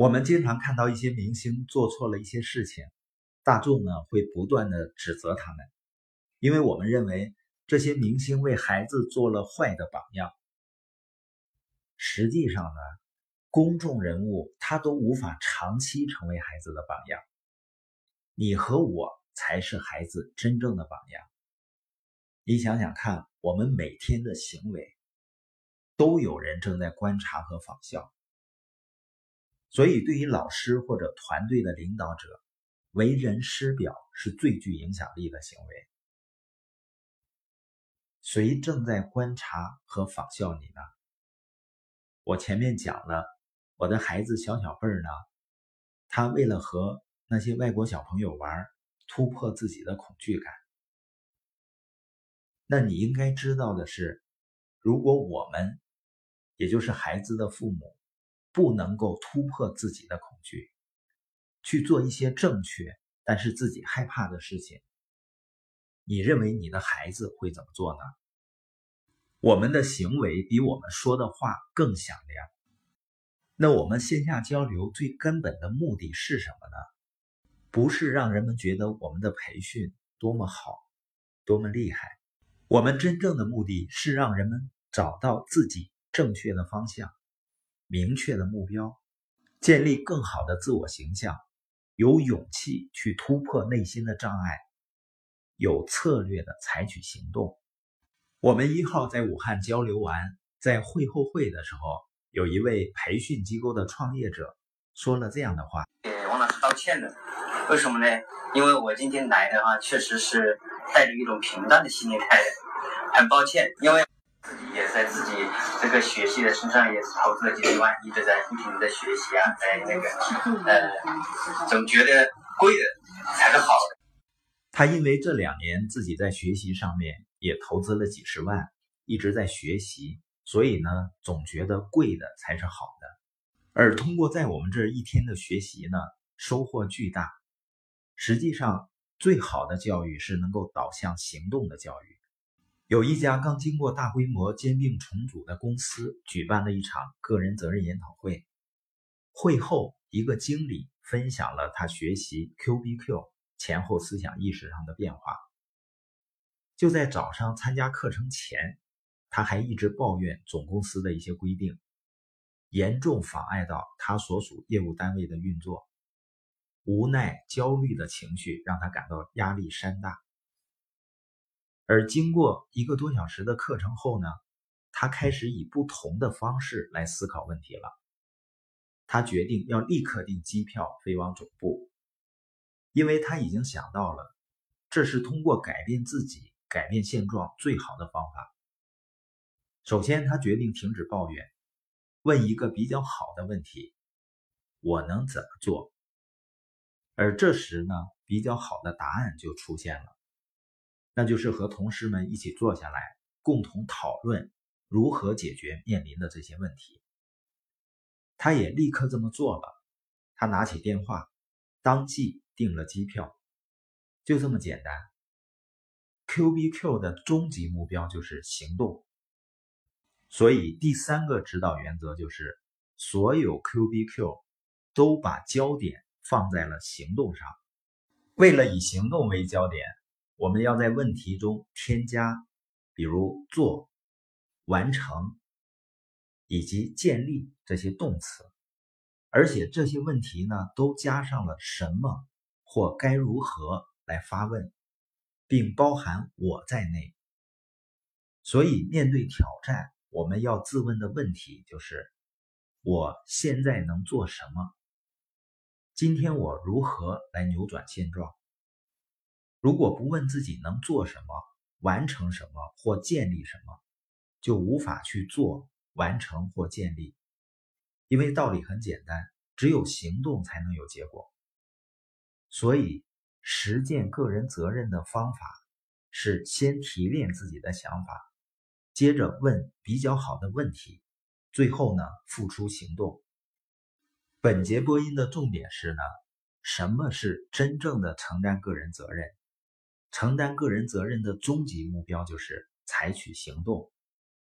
我们经常看到一些明星做错了一些事情，大众呢会不断的指责他们，因为我们认为这些明星为孩子做了坏的榜样。实际上呢，公众人物他都无法长期成为孩子的榜样，你和我才是孩子真正的榜样。你想想看，我们每天的行为，都有人正在观察和仿效。所以，对于老师或者团队的领导者，为人师表是最具影响力的行为。谁正在观察和仿效你呢？我前面讲了，我的孩子小小辈儿呢，他为了和那些外国小朋友玩，突破自己的恐惧感。那你应该知道的是，如果我们，也就是孩子的父母。不能够突破自己的恐惧，去做一些正确但是自己害怕的事情。你认为你的孩子会怎么做呢？我们的行为比我们说的话更响亮。那我们线下交流最根本的目的是什么呢？不是让人们觉得我们的培训多么好、多么厉害。我们真正的目的是让人们找到自己正确的方向。明确的目标，建立更好的自我形象，有勇气去突破内心的障碍，有策略的采取行动。我们一号在武汉交流完，在会后会的时候，有一位培训机构的创业者说了这样的话：“给王老师道歉的，为什么呢？因为我今天来的话，确实是带着一种平淡的心态来的，很抱歉，因为。”自己也在自己这个学习的身上也是投资了几十万，一直在不停的学习啊，在那个呃，总觉得贵的才是好的。他因为这两年自己在学习上面也投资了几十万，一直在学习，所以呢，总觉得贵的才是好的。而通过在我们这一天的学习呢，收获巨大。实际上，最好的教育是能够导向行动的教育。有一家刚经过大规模兼并重组的公司举办了一场个人责任研讨会。会后，一个经理分享了他学习 Q B Q 前后思想意识上的变化。就在早上参加课程前，他还一直抱怨总公司的一些规定，严重妨碍到他所属业务单位的运作。无奈、焦虑的情绪让他感到压力山大。而经过一个多小时的课程后呢，他开始以不同的方式来思考问题了。他决定要立刻订机票飞往总部，因为他已经想到了，这是通过改变自己改变现状最好的方法。首先，他决定停止抱怨，问一个比较好的问题：我能怎么做？而这时呢，比较好的答案就出现了。那就是和同事们一起坐下来，共同讨论如何解决面临的这些问题。他也立刻这么做了。他拿起电话，当即订了机票，就这么简单。Q B Q 的终极目标就是行动，所以第三个指导原则就是，所有 Q B Q 都把焦点放在了行动上。为了以行动为焦点。我们要在问题中添加，比如做、完成以及建立这些动词，而且这些问题呢都加上了什么或该如何来发问，并包含我在内。所以面对挑战，我们要自问的问题就是：我现在能做什么？今天我如何来扭转现状？如果不问自己能做什么、完成什么或建立什么，就无法去做、完成或建立。因为道理很简单，只有行动才能有结果。所以，实践个人责任的方法是先提炼自己的想法，接着问比较好的问题，最后呢付出行动。本节播音的重点是呢，什么是真正的承担个人责任？承担个人责任的终极目标就是采取行动。